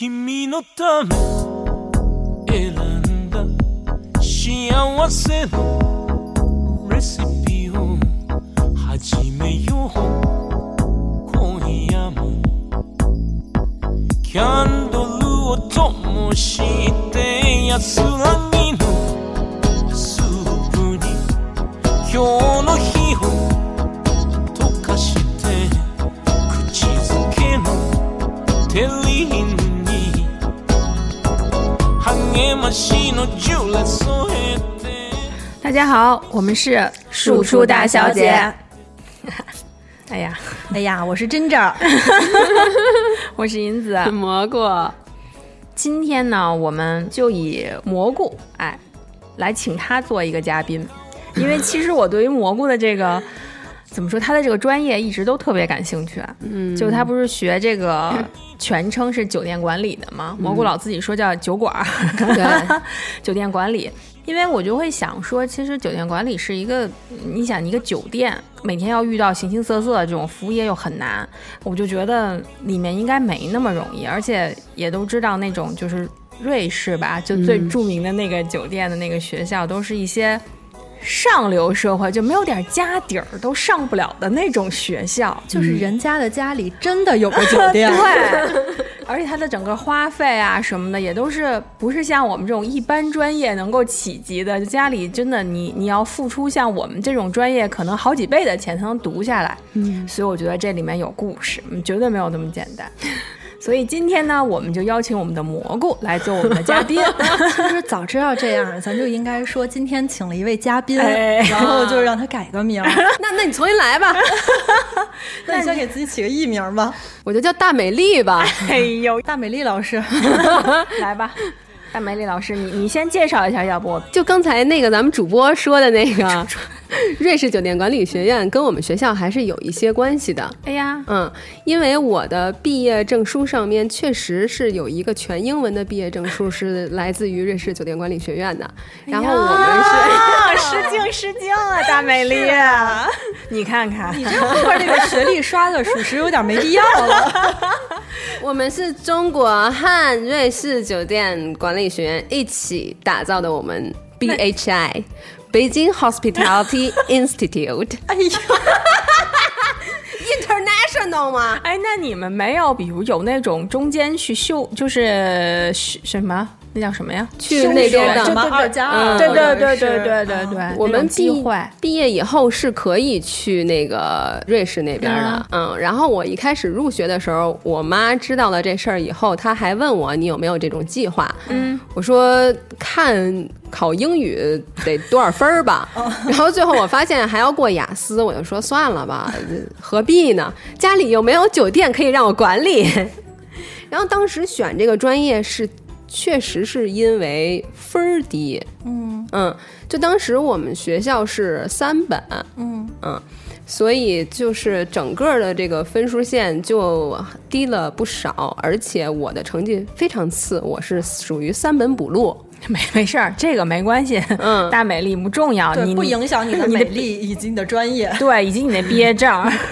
君のため選んだ幸せのレシピを始めよう今夜も。キャンドルを灯して安らぎのスープに今日大家好，我们是庶出大小姐。哎呀，哎呀，我是真正，我是银子。蘑菇。今天呢，我们就以蘑菇哎来请他做一个嘉宾，因为其实我对于蘑菇的这个怎么说，他的这个专业一直都特别感兴趣。嗯，就他不是学这个 全称是酒店管理的吗？蘑菇老自己说叫酒馆儿，对，酒店管理。因为我就会想说，其实酒店管理是一个，你想一个酒店每天要遇到形形色色的这种服务业又很难，我就觉得里面应该没那么容易，而且也都知道那种就是瑞士吧，就最著名的那个酒店的那个学校，都是一些上流社会，就没有点家底儿都上不了的那种学校，就是人家的家里真的有个酒店，对，而且它的整个花费啊什么的，也都是不是像我们这种一般专业能够企及的。就家里真的你你要付出像我们这种专业可能好几倍的钱才能读下来。嗯，所以我觉得这里面有故事，嗯绝对没有那么简单。所以今天呢，我们就邀请我们的蘑菇来做我们的嘉宾。其 实早知道这样，咱就应该说今天请了一位嘉宾，哎然后就让他改个名儿。那那你重新来吧，那你先给自己起个艺名吧，我就叫大美丽吧。哎呦，大美丽老师。来吧，大美丽老师，你你先介绍一下，要不就刚才那个咱们主播说的那个 瑞士酒店管理学院，跟我们学校还是有一些关系的。哎呀，嗯，因为我的毕业证书上面确实是有一个全英文的毕业证书，是来自于瑞士酒店管理学院的。然后我们是。啊，失敬失敬啊，大美丽，你看看，你这后边这个学历刷的，属实有点没必要了。我们是中国和瑞士酒店管理学院一起打造的，我们 BHI 北京 Hospitality Institute 哎呀，International 吗？哎，那你们没有，比如有那种中间去秀，就是是什么？那叫什么呀？去那边的什么对对二加二，对对对对对对对，我们毕会。毕业以后是可以去那个瑞士那边的，嗯。然后我一开始入学的时候，我妈知道了这事儿以后，她还问我你有没有这种计划。嗯，我说看考英语得多少分儿吧。然后最后我发现还要过雅思，我就说算了吧，何必呢？家里又没有酒店可以让我管理。然后当时选这个专业是。确实是因为分儿低，嗯。嗯，就当时我们学校是三本，嗯。嗯，所以就是整个的这个分数线就低了不少，而且我的成绩非常次，我是属于三本补录，没没事儿，这个没关系。嗯大美丽不重要，对，你不影响 你的美丽以及你的专业。对，以及你的毕业证。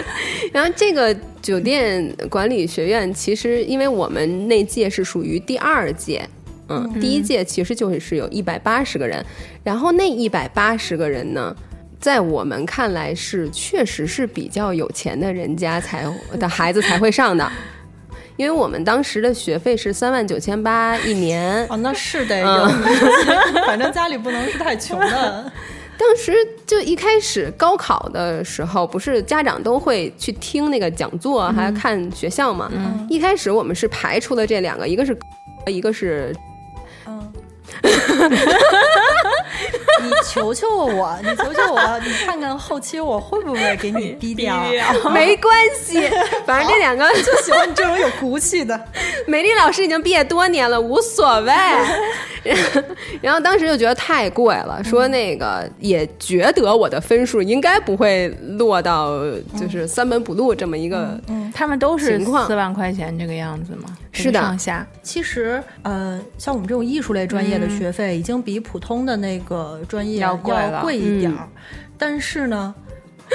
然后这个酒店管理学院，其实因为我们那届是属于第二届，嗯，第一届其实就是有一百八十个人，然后那一百八十个人呢。在我们看来是确实是比较有钱的人家才的孩子才会上的，因为我们当时的学费是三万九千八一年，哦，那是得有，反正家里不能是太穷的。当时就一开始高考的时候，不是家长都会去听那个讲座，还看学校嘛。嗯。一开始我们是排除了这两个，一个是，一个是，嗯，你求求我，你求求我，你看看后期我会不会给你 逼掉？没关系，反正这两个就喜欢你这种有骨气的。美丽老师已经毕业多年了，无所谓。然后当时就觉得太贵了，说那个也觉得我的分数应该不会落到就是三本补录这么一个，他们都是四万块钱这个样子吗？是的上下。其实，呃，像我们这种艺术类专业的学费，已经比普通的那个专业要贵了贵一点儿。但是呢，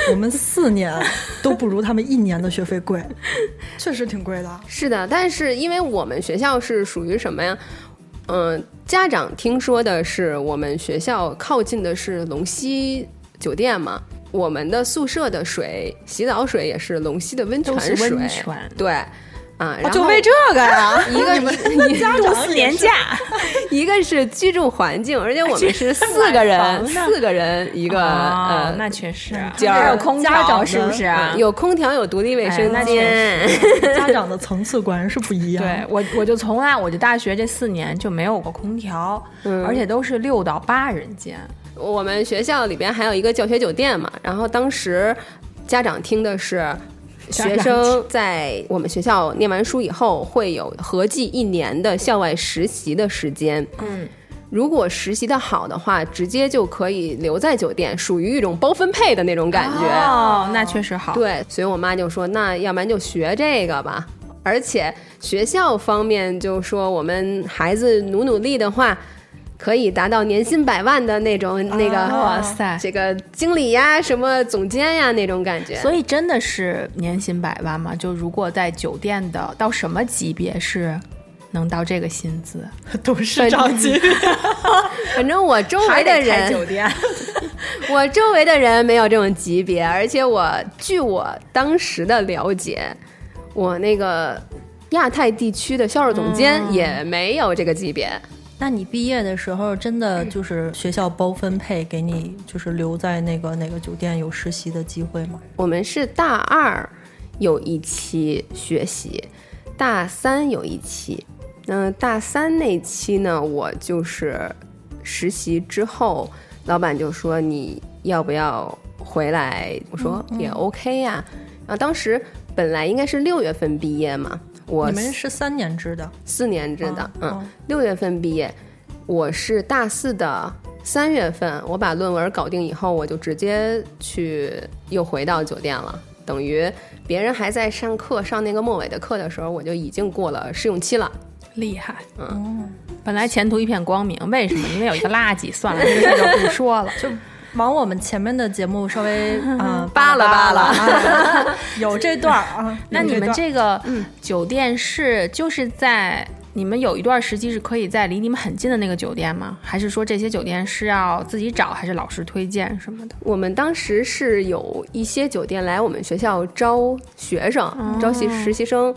我们四年都不如他们一年的学费贵，确实挺贵的。是的，但是因为我们学校是属于什么呀？嗯、家长听说的是我们学校靠近的是龙溪酒店嘛，我们的宿舍的水，洗澡水也是龙溪的温泉水，温泉对。啊，然后就为这个呀？一个一家度长四年假，一个是居住环境，而且我们是 四个人，四个人一个、哦呃，那确实，间儿还有空调家长是不是啊？有空调，有独立卫生间。家长的层次果然是不一样。对我，我就从来我就大学这四年就没有过空调，嗯而且都是六到八人间。我们学校里边还有一个教学酒店嘛，然后当时家长听的是。学生在我们学校念完书以后，会有合计一年的校外实习的时间。嗯，如果实习的好的话，直接就可以留在酒店，属于一种包分配的那种感觉。哦，那确实好。对，所以我妈就说，那要不然就学这个吧。而且学校方面就说，我们孩子努努力的话，可以达到年薪百万的那种、那个哇塞这个经理呀、什么总监呀那种感觉。所以真的是年薪百万吗？就如果在酒店的到什么级别是能到这个薪资？董事长级别，反正 我周围的人，酒店，我周围的人没有这种级别，而且我据我当时的了解，我那个亚太地区的销售总监也没有这个级别。那你毕业的时候，真的就是学校包分配给你，就是留在那个哪个酒店有实习的机会吗？我们是大二有一期学习，大三有一期。那大三那期呢，我就是实习之后，老板就说你要不要回来？我说也 OK 呀、然后当时本来应该是六月份毕业嘛，我你们是三年制的，四年制的，哦嗯，六月份毕业，我是大四的三月份，我把论文搞定以后，我就直接去又回到酒店了，等于别人还在上课上那个末尾的课的时候，我就已经过了试用期了。厉害。嗯，本来前途一片光明，为什么？因为有一个垃圾。算了，这个事就不说了。就 往我们前面的节目稍微 啊、扒拉扒拉啊有这段儿啊。那你们这个酒店是就是在你们有一段时期是可以在离你们很近的那个酒店吗？还是说这些酒店是要自己找，还是老师推荐什么的？我们当时是有一些酒店来我们学校招学生、招习实习生。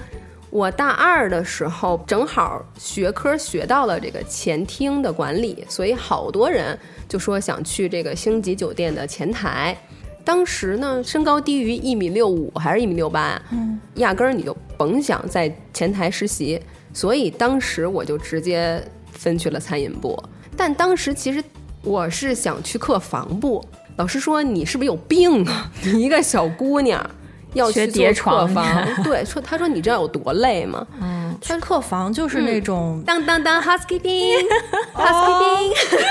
我大二的时候正好学科学到了这个前厅的管理，所以好多人就说想去这个星级酒店的前台。当时呢，身高低于一米六五还是一米六八，嗯，压根儿你就甭想在前台实习。所以当时我就直接分去了餐饮部。但当时其实我是想去客房部，老师说你是不是有病啊？你一个小姑娘要学去做叠床客房，对，说他说你知道有多累吗？嗯，他客房就是那种、当当当 housekeeping，housekeeping，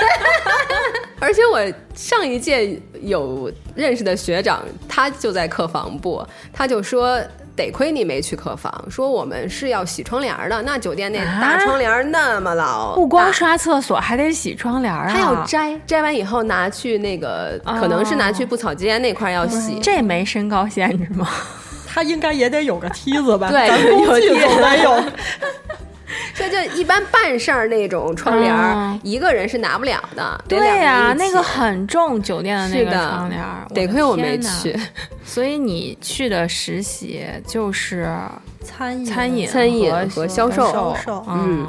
而且我上一届有认识的学长，他就在客房部，他就说。得亏你没去客房，说我们是要洗窗帘的。那酒店那大啊窗帘那么老，不光刷厕所，还得洗窗帘啊！他要摘，摘完以后拿去那个，可能是拿去布草间那块儿要洗。这没身高限制吗？他应该也得有个梯子吧？对咱工具有梯子总得 有。这就一般办事儿那种窗帘儿，嗯一个人是拿不了的。得对呀、那个很重，酒店的那个窗帘儿，得亏我没去。所以你去的实习就是餐饮餐饮、餐饮和和销售销售嗯，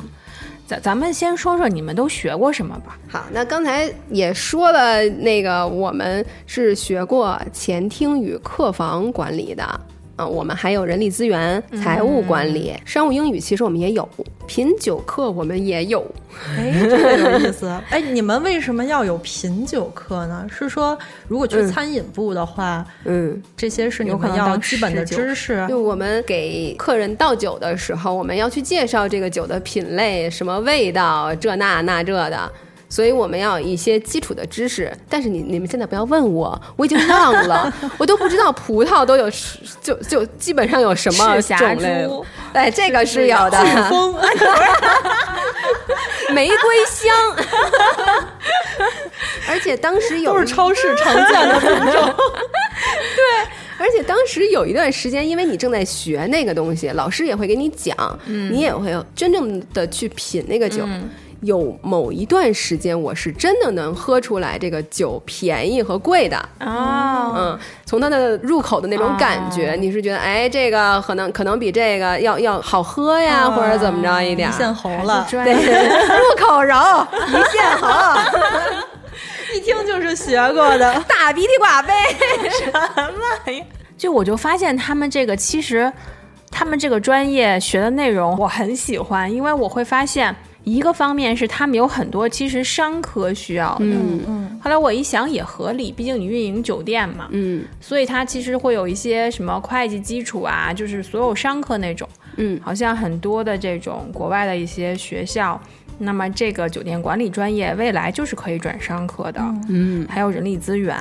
咱咱们先说说你们都学过什么吧。好，那刚才也说了，那个我们是学过前厅与客房管理的。啊，我们还有人力资源、财务管理、商务英语，其实我们也有。品酒课我们也有。哎，这个有意思。哎，你们为什么要有品酒课呢？是说如果去嗯餐饮部的话，嗯，这些是你们要基本的知识？就我们给客人倒酒的时候，我们要去介绍这个酒的品类、什么味道，这那那这的。所以我们要有一些基础的知识，但是你你们现在不要问我，我已经忘了，我都不知道葡萄都有就就基本上有什么种类珠。哎，这个是有的，风，玫瑰香，而且当时有都是超市常见的品种。对而且当时有一段时间，因为你正在学那个东西，老师也会给你讲，你也会真正的去品那个酒。有某一段时间，我是真的能喝出来这个酒便宜和贵的。哦，嗯，从它的入口的那种感觉，你是觉得，哎，这个可能可能比这个要要好喝呀，或者怎么着一点一。线喉了，对，入口柔，一线喉，一听就是学过的。大鼻涕挂杯什么。就我就发现他们这个其实，他们这个专业学的内容我很喜欢，因为我会发现一个方面是他们有很多其实商科需要的，嗯嗯，后来我一想也合理，毕竟你运营酒店嘛，嗯。所以它其实会有一些什么会计基础啊，就是所有商科那种，嗯。好像很多的这种国外的一些学校，那么这个酒店管理专业未来就是可以转商科的，嗯。还有人力资源，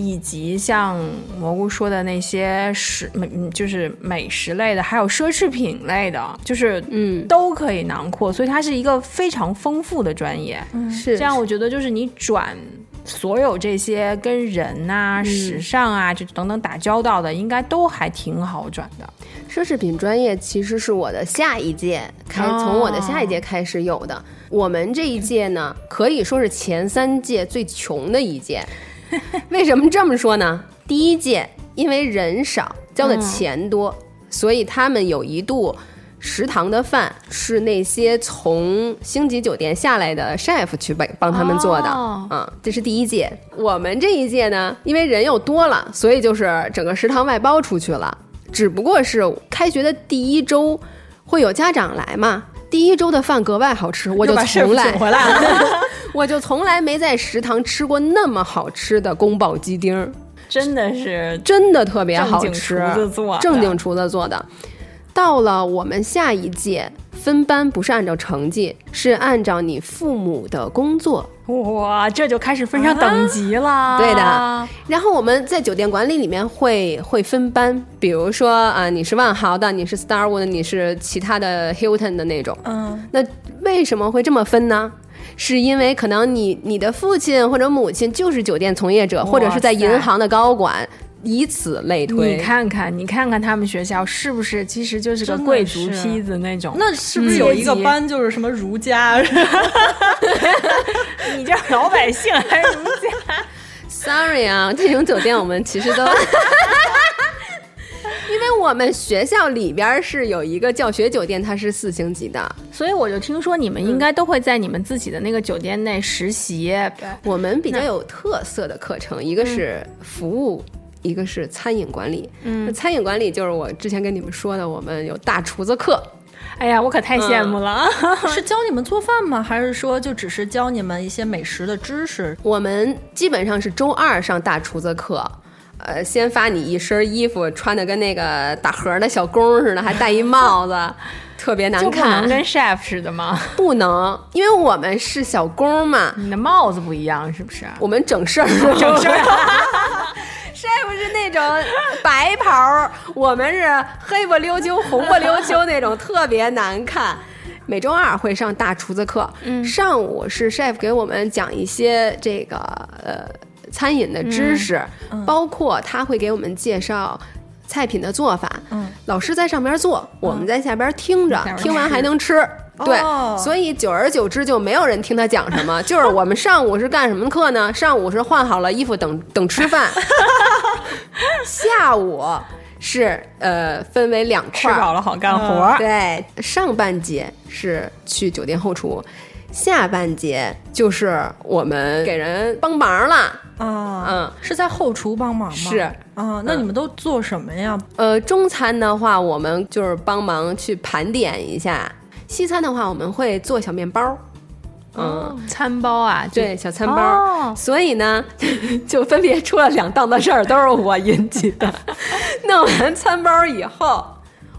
以及像蘑菇说的那些食美，嗯就是美食类的，还有奢侈品类的，就是嗯，都可以囊括，所以它是一个非常丰富的专业。是这样，我觉得就是你转所有这些跟人呐、时尚啊，就等等打交道的，应该都还挺好转的。奢侈品专业其实是我的下一届开，哦从我的下一届开始有的。我们这一届呢，可以说是前三届最穷的一届。为什么这么说呢？第一届因为人少，交的钱多，所以他们有一度食堂的饭是那些从星级酒店下来的 chef 去帮帮他们做的。哦嗯，这是第一届。我们这一届呢，因为人又多了，所以就是整个食堂外包出去了。只不过是开学的第一周会有家长来嘛，第一周的饭格外好吃，我就从来请回来了。我就从来没在食堂吃过那么好吃的宫保鸡丁儿，真的是真的特别好正经吃，正经厨子做的。到了我们下一届分班，不是按照成绩，是按照你父母的工作。哇，这就开始分上等级了。对的，然后我们在酒店管理里面会会分班，比如说啊、你是万豪的，你是 Starwood，你是其他的 Hilton 的那种。嗯，那为什么会这么分呢？是因为可能你你的父亲或者母亲就是酒店从业者，或者是在银行的高管，以此类推。你看看，你看看他们学校是不是其实就是个贵族是坯子那种？那是不是有一个班就是什么儒家？你这老百姓还是儒家？Sorry 啊，这种酒店我们其实都，因为我们学校里边是有一个教学酒店，它是四星级的。所以我就听说你们应该都会在你们自己的那个酒店内实习。我们比较有特色的课程，一个是服务。一个是餐饮管理，嗯，餐饮管理就是我之前跟你们说的，我们有大厨子课，哎呀，我可太羡慕了。是教你们做饭吗？还是说就只是教你们一些美食的知识？我们基本上是周二上大厨子课，呃，先发你一身衣服，穿的跟那个打盒的小工似的，还戴一帽子，特别难就不能看。跟 chef 似的吗？不能，因为我们是小工嘛，你的帽子不一样是不是？我们整事儿，整事儿。chef 是那种白袍儿，我们是黑不溜秋、红不溜秋那种，特别难看。每周二会上大厨子课，上午是 chef 给我们讲一些这个呃餐饮的知识，包括他会给我们介绍菜品的做法。嗯，老师在上边做，我们在下边听着，听完还能吃。对，哦所以久而久之就没有人听他讲什么。就是我们上午是干什么课呢？上午是换好了衣服等等吃饭，下午是呃分为两块儿，吃饱了好干活。对，上半节是去酒店后厨，下半节就是我们给人帮忙了。啊，嗯，是在后厨帮忙吗？是啊，那你们都做什么呀？呃，中餐的话，我们就是帮忙去盘点一下；西餐的话，我们会做小面包。嗯，餐包啊，对，小餐包。哦所以呢，就分别出了两档的事儿，都是我引起的。弄完餐包以后，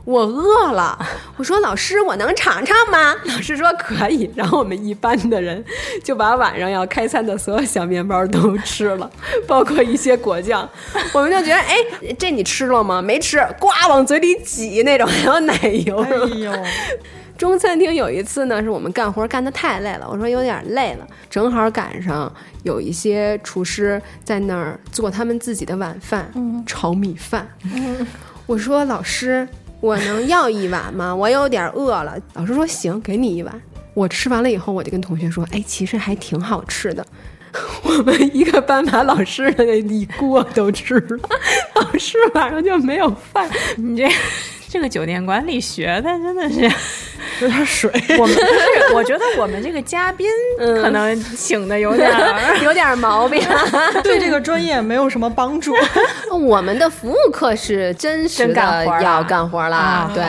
我饿了，我说老师，我能尝尝吗？老师说可以。然后我们一班的人就把晚上要开餐的所有小面包都吃了，包括一些果酱。我们就觉得，哎，这你吃了吗？没吃，呱往嘴里挤那种，还有奶油。哎呦，中餐厅有一次呢，是我们干活干得太累了，我说有点累了，正好赶上有一些厨师在那儿做他们自己的晚饭，炒米饭。我说老师，我能要一碗吗？我有点饿了。老师说行，给你一碗。我吃完了以后，我就跟同学说，哎，其实还挺好吃的。我们一个班把老师的那一锅都吃了，老师晚上就没有饭。你这这个酒店管理学的真的是，有点水。我们不是，我觉得我们这个嘉宾可能请的有点儿。有点毛病。对这个专业没有什么帮助。我们的服务课是真实真干活儿了的要干活儿了，对。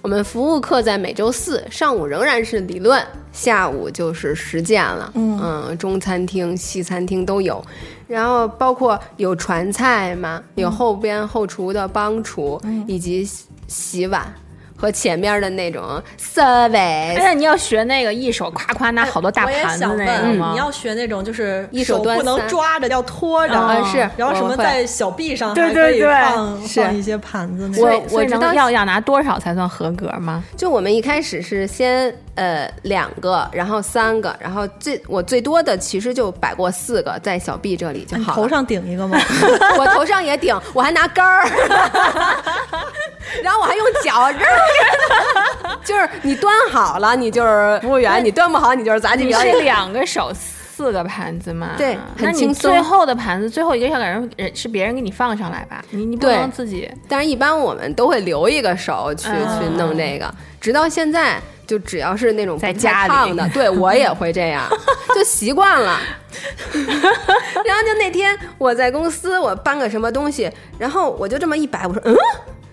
我们服务课在每周四上午仍然是理论，下午就是实践了。嗯中餐厅、西餐厅都有，然后包括有传菜嘛，有后边后厨的帮厨，以及洗洗碗和前面的那种 service。哎呀，你要学那个一手夸夸拿好多大盘子想那个？你要学那种就是一手手不能抓着，要拖着，啊是然后什么在小臂上还可以对对对放是放一些盘子那我种。所以能知道要要拿多少才算合格吗？就我们一开始是先呃两个，然后三个，然后最我最多的其实就摆过四个，在小臂这里就好了。头上顶一个吗？我头上也顶，我还拿杆儿，然后我还用脚，就是你端好了，你就是服务员；你端不好，你就是杂技表演。是两个手四个盘子嘛？对很轻松最后的盘子最后一个要给人人是别人给你放上来吧？你你不对能自己。但是，一般我们都会留一个手去、嗯去弄这个，直到现在。就只要是那种在家里烫的，对 我也会这样，就习惯了。然后就那天我在公司，我搬个什么东西，然后我就这么一摆，我说嗯，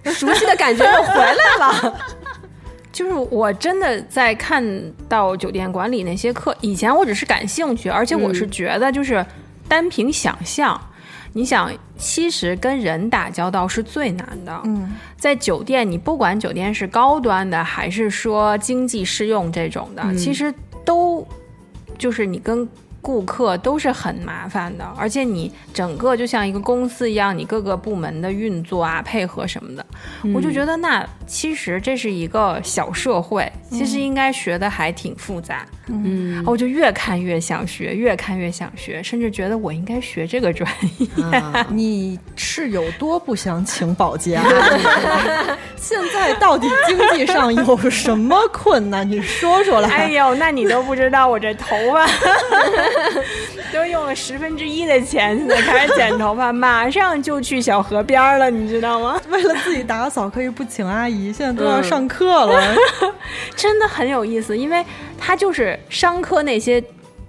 熟悉的感觉又回来了。就是我真的在看到酒店管理那些课，以前我只是感兴趣，而且我是觉得就是单凭想象，你想，其实跟人打交道是最难的。嗯，在酒店，你不管酒店是高端的还是说经济适用这种的，其实都就是你跟顾客都是很麻烦的，而且你整个就像一个公司一样，你各个部门的运作啊、配合什么的，我就觉得那其实这是一个小社会，其实应该学的还挺复杂。嗯，我就越看越想学，越看越想学，甚至觉得我应该学这个专业。啊 你是有多不想请保洁？现在到底经济上有什么困难？你说说来。哎呦，那你都不知道我这头发 都用了十分之一的钱，现在开始剪头发，马上就去小河边儿了，你知道吗？为了自己打扫可以不请阿姨，现在都要上课了。真的很有意思，因为他就是商科那些。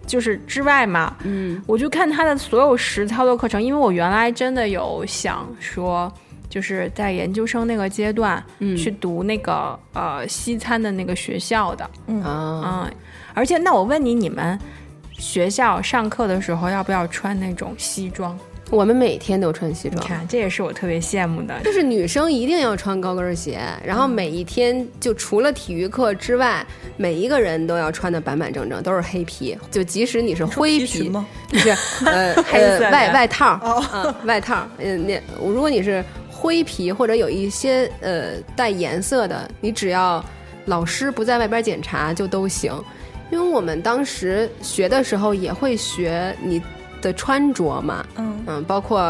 就是之外嘛，嗯，我就看他的所有实操的课程，因为我原来真的有想说，就是在研究生那个阶段，嗯去读那个呃西餐的那个学校的，啊，嗯，而且那我问你，你们学校上课的时候要不要穿那种西装？我们每天都穿西装。你看，这也是我特别羡慕的。就是女生一定要穿高跟鞋，然后每一天就除了体育课之外，每一个人都要穿的板板正正，都是黑皮。就即使你是灰皮皮，吗？不是呃黑色呃外外套，嗯、外套，嗯、那如果你是灰皮或者有一些呃带颜色的，你只要老师不在外边检查就都行。因为我们当时学的时候也会学你的穿着嘛，嗯嗯，包括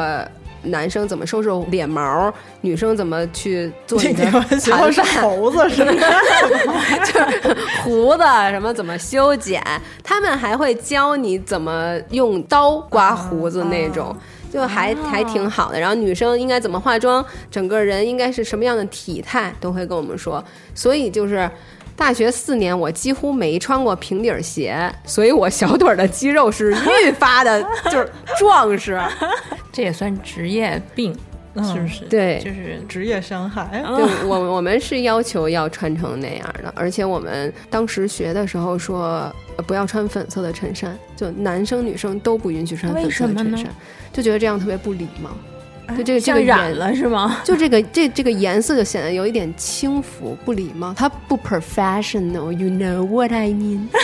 男生怎么收拾脸毛，女生怎么去做你的你们学校是猴子是吗？胡子什么怎么修剪，他们还会教你怎么用刀刮胡子那种。就还还挺好的，然后女生应该怎么化妆，整个人应该是什么样的体态，都会跟我们说。所以就是大学四年，我几乎没穿过平底鞋，所以我小腿的肌肉是愈发的，就是壮实。这也算职业病，是不是？对就是职业伤害。对我我们是要求要穿成那样的，而且我们当时学的时候说，呃不要穿粉色的衬衫，就男生女生都不允许穿粉色的衬衫，就觉得这样特别不礼貌。就这个这个像染，了是吗？就这个这这个颜色就显得有一点轻浮、不礼貌，它不 professional，you know what I mean？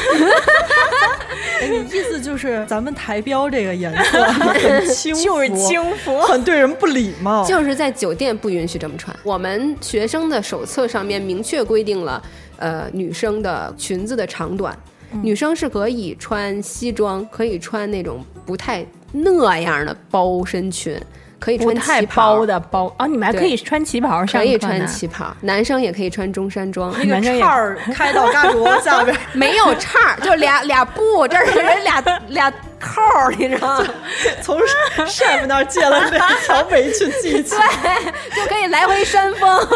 哎，你意思就是咱们台标这个颜色 很轻浮，就是轻浮。很对人不礼貌。就是在酒店不允许这么穿。我们学生的手册上面明确规定了，呃女生的裙子的长短，女生是可以穿西装，可以穿那种不太那样的包身裙，可以穿太旗袍包的包啊，你们还可以穿旗袍上可以穿旗袍，男生也可以穿中山装。那个叉儿开到嘎脖下边，没有叉儿，就俩 俩布，这儿是俩 俩扣儿，你知道吗？从 chef 那儿借了两条围裙系起。就可以来回扇风。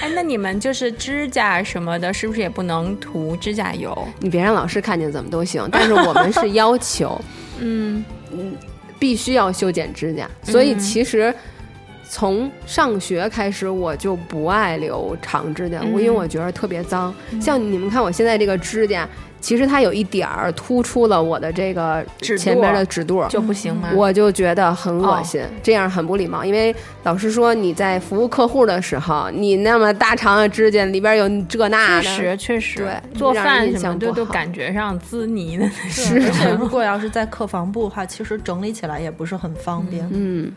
哎，那你们就是指甲什么的，是不是也不能涂指甲油？你别让老师看见怎么都行，但是我们是要求，嗯嗯，必须要修剪指甲，所以其实。从上学开始，我就不爱留长指甲，我因为我觉得特别脏。像你们看我现在这个指甲，其实它有一点儿突出了我的这个指前边肚的指肚，就不行吗？我就觉得很恶心，这样很不礼貌。因为老师说你在服务客户的时候，你那么大长的指甲里边有这那的，确实确实，对做饭什么的象不好都感觉上滋泥的那种。是，而 且如果要是在客房部的话，其实整理起来也不是很方便。嗯，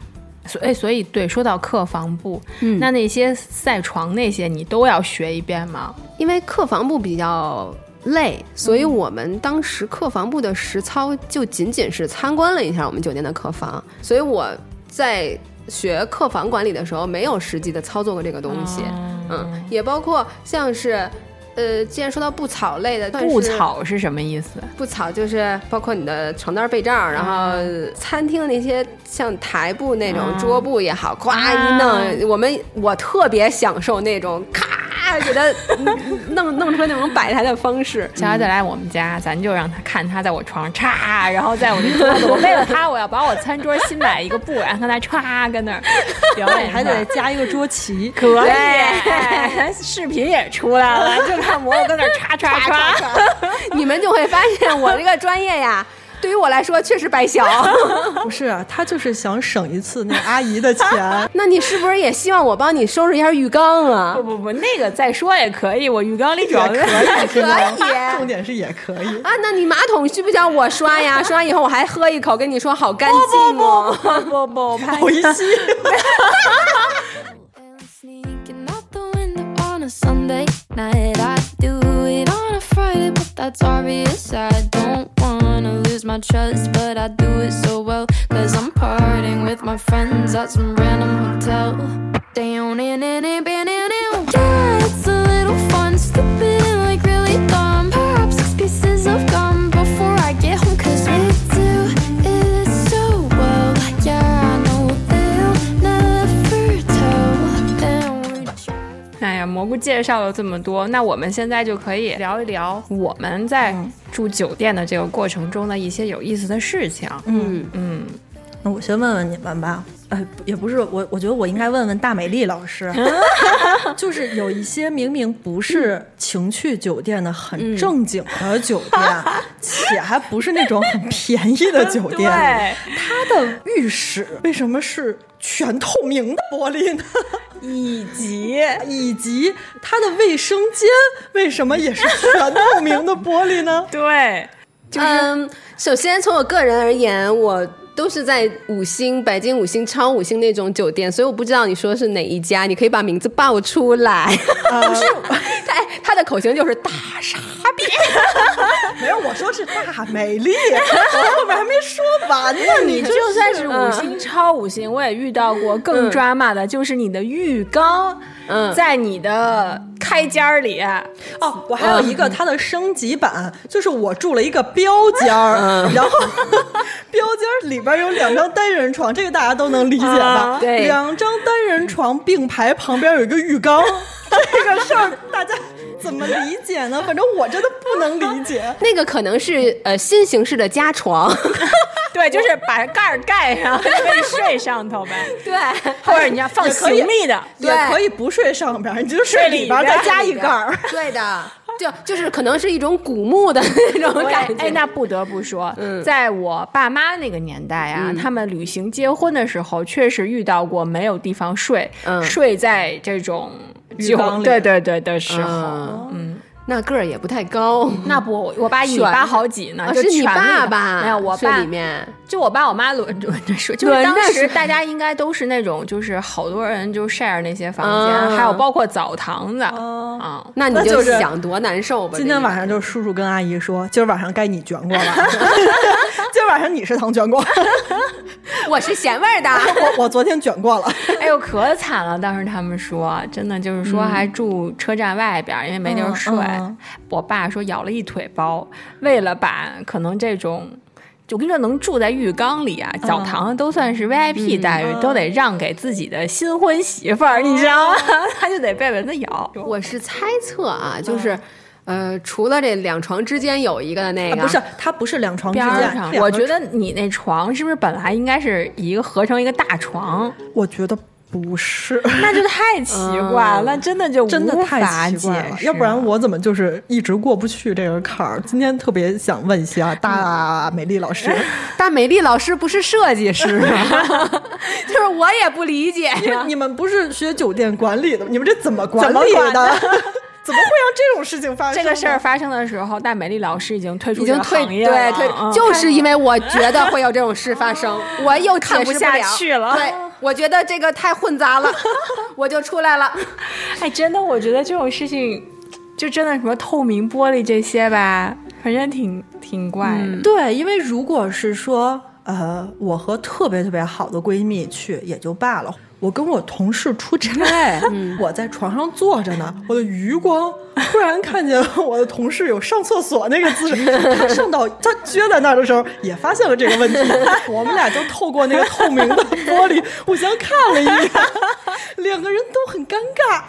所以，所以对，说到客房部，嗯那那些赛床那些，你都要学一遍吗？因为客房部比较累，所以我们当时客房部的实操就仅仅是参观了一下我们酒店的客房，所以我在学客房管理的时候没有实际的操作过这个东西，嗯，也包括像是。呃，既然说到布草类的，布草是什么意思？布草就是包括你的床单被罩，然后餐厅那些像台布那种啊。桌布也好，咵一弄，我们我特别享受那种咔给它弄弄出来那种摆台的方式。下回再来我们家，咱就让他看他在我床上嚓，然后在我那桌子，我为了他，我要把我餐桌新买一个布，然后他歘跟那儿表演，还得加一个桌旗，可以，视频也出来了，就看蘑菇跟那儿歘歘歘。你们就会发现我这个专业呀，对于我来说确实白小。不是啊，他就是想省一次那阿姨的钱。那你是不是也希望我帮你收拾一下浴缸啊不？不不，那个再说也可以，我浴缸里主要是可以重点是也可以。啊，那你马桶需不需要我刷呀？刷完以后我还喝一口，跟你说好干净哦。不不拍好一吸，on a Sunday night. I do it on a Friday, but that's obvious. I don't wanna lose my trust, but I do it so well. Cause I'm partying with my friends at some random hotel. Down in it, in it, in Yeah, 蘑菇介绍了这么多，那我们现在就可以聊一聊我们在住酒店的这个过程中的一些有意思的事情。嗯嗯，那我先问问你们吧。呃，也不是我，我觉得我应该问问大美丽老师，就是有一些明明不是情趣酒店的很正经的酒店，且还不是那种很便宜的酒店，它的浴室为什么是全透明的玻璃呢？以及以及它的卫生间为什么也是全透明的玻璃呢？对，嗯，首先从我个人而言，我都是在五星、北京五星、超五星那种酒店，所以我不知道你说的是哪一家，你可以把名字报出来。不是，他他的口型就是大傻逼。没有，我说是大美丽，我后面还没说完呢。你就算是五星、超五星，我也遇到过更 drama 的，就是你的浴缸，嗯在你的开间儿里，哦，我还有一个它的升级版，就是我住了一个标间儿，然后 标间儿里边有两张单人床，这个大家都能理解吧？啊？对。两张单人床并排，旁边有一个浴缸，这个事儿大家怎么理解呢？反正我真的不能理解。那个可能是呃新形式的加床，对，就是把盖儿盖上，可以睡上头呗。对，或者你要放行李的，也可以不睡上边儿，你就睡睡里里边儿，再加一盖儿。对的，就就是可能是一种古墓的那种感觉。哎，那不得不说，在我爸妈那个年代啊，他们旅行结婚的时候，确实遇到过没有地方睡，嗯睡在这种酒浴缸里对对对的时候，嗯。嗯，那个儿也不太高。那不，我爸一米八好几呢，啊就是你爸那个爸没有我爸里面就我爸我妈轮轮着睡，就是当时大家应该都是那种，就是好多人就 share 那些房间，啊还有包括澡堂子哦啊。那你就是想多难受吧？今天晚上就是叔叔跟阿姨说，今儿晚上该你卷过了，今儿晚上你是糖卷过，我是咸味儿的。我我昨天卷过了。哎呦，可惨了！当时他们说，真的就是说还住车站外边儿，因为没地儿睡。我爸说咬了一腿包，为了把可能这种。就我跟你说，能住在浴缸里啊，澡堂都算是 VIP 待遇，都得让给自己的新婚媳妇儿，你知道吗？他就得被蚊子咬。我是猜测啊，就是，呃，除了这两床之间有一个的那个，啊不是，它不是两床之边儿间上，，我觉得你那床是不是本来应该是一个合成一个大床？我觉得不是。那就太奇怪了，那真的就真的太奇怪了，要不然我怎么就是一直过不去这个坎儿？今天特别想问一下 大美丽老师，大美丽老师不是设计师吗，就是我也不理解呀。你们不是学酒店管理的，你们这怎么管理的？怎么会让这种事情发生？这个事儿，发生的时候，戴美丽老师已经退出这个已经退行业了对退，嗯就是因为我觉得会有这种事发生，我又看不下去了对，我觉得这个太混杂了，我就出来了。哎，真的，我觉得这种事情，就真的什么透明玻璃这些吧，反正挺挺怪的。对，因为如果是说，呃，我和特别特别好的闺蜜去也就罢了，我跟我同事出差，我在床上坐着呢，我的余光突然看见我的同事有上厕所那个姿势，他上到他撅在那儿的时候，也发现了这个问题，我们俩就透过那个透明的玻璃互相看了一眼，两个人都很尴尬。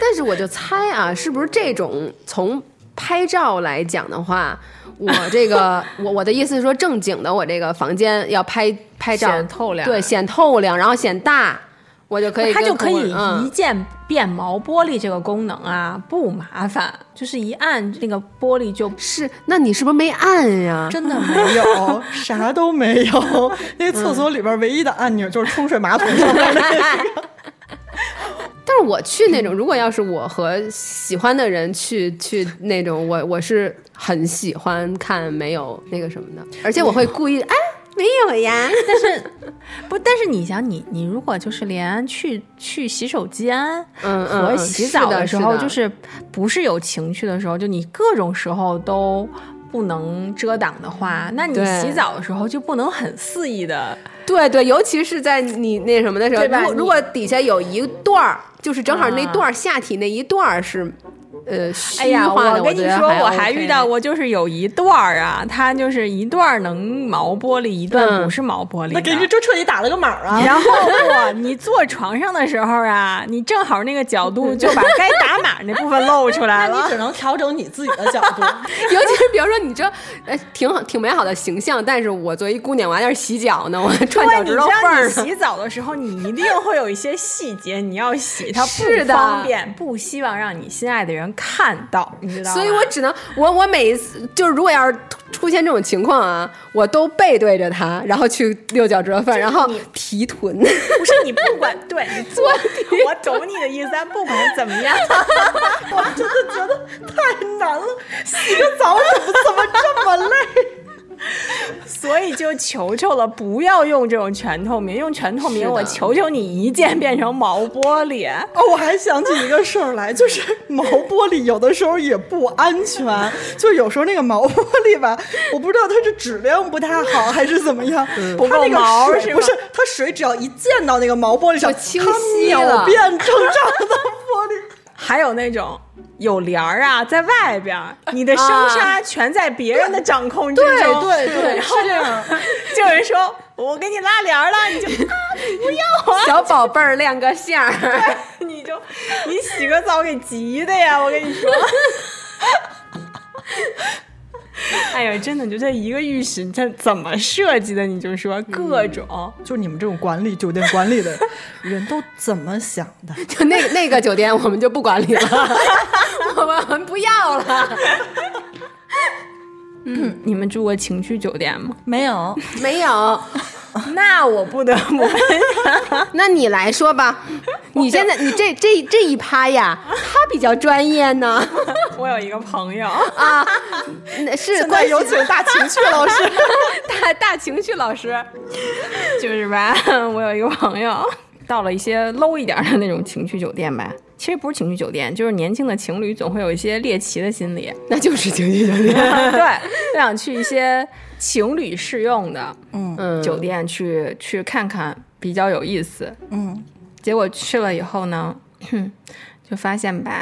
但是我就猜啊，是不是这种从拍照来讲的话，我这个我我的意思是说，正经的我这个房间要拍拍照显透亮。对，显透亮，然后显大，我就可以它就可以一键变毛玻璃这个功能啊，不麻烦，就是一按那个玻璃就。是，那你是不是没按呀？真的没 有，啥都没有。那个厕所里边唯一的按钮就是冲水马桶上面那个。但是我去那种，如果要是我和喜欢的人去去那种，我我是很喜欢看没有那个什么的，而且我会故意哎没有呀，但是不，但是你想，你你如果就是连去去洗手间，和洗澡的时候，是的就是不是有情绪的时候，就你各种时候都不能遮挡的话，那你洗澡的时候就不能很肆意的。对对，尤其是在你那什么的时候，对如果如果底下有一段儿，就是正好那段儿、下体那一段儿是。呃，哎呀，我跟你说，我还遇到过，就是有一段儿啊，它就是一段能毛玻璃，一段嗯不是毛玻璃的。那给你就彻底打了个码啊！然后不，你坐床上的时候啊，你正好那个角度就把该打码那部分露出来了那你。只能调整你自己的角度。尤其是比如说你这呃挺好挺美好的形象，但是我作为一姑娘，我还在那洗脚呢，我串对，脚趾头缝儿呢。你洗澡的时候，你一定会有一些细节你要洗，它不是方便，不希望让你心爱的人看到，你知道吗？所以我只能我我每一次就是如果要是出现这种情况啊，我都背对着他，然后去六脚趾头缝儿，然后提臀。不是你不管对你做，我懂你的意思，但不管怎么样，我真的觉得太难了，洗个澡怎么怎么这么累？所以就求求了，不要用这种全透明，用全透明，我求求你一键变成毛玻璃。哦，我还想起一个事儿来，就是毛玻璃有的时候也不安全，就有时候那个毛玻璃吧，我不知道它是质量不太好还是怎么样，不够它那个水毛是不是它水只要一溅到那个毛玻璃上，就清它晰秒了变正常的玻璃。还有那种有帘儿啊，在外边儿，你的生杀全在别人的掌控之中。对对对，是这样。就有人说我给你拉帘儿了，你就 啊不要啊，小宝贝儿亮个相儿，你就你洗个澡给急的呀，我跟你说。哎呀，真的，就这一个浴室，这怎么设计的？你就说各种，就你们这种管理酒店管理的人都怎么想的？就那那个酒店我们就不管理了，我们不要了。你们住过情趣酒店吗？没有，没有，那我不得不。那你来说吧。你现在你这这这一趴呀，他比较专业呢。我有一个朋友，那是现在关有请大情趣老师。大大情趣老师，就是吧，我有一个朋友到了一些 low 一点的那种情趣酒店吧。其实不是情趣酒店，就是年轻的情侣总会有一些猎奇的心理，那就是情趣酒店。对，就想去一些情侣适用的嗯酒店去去看看，比较有意思。嗯，结果去了以后呢，就发现吧，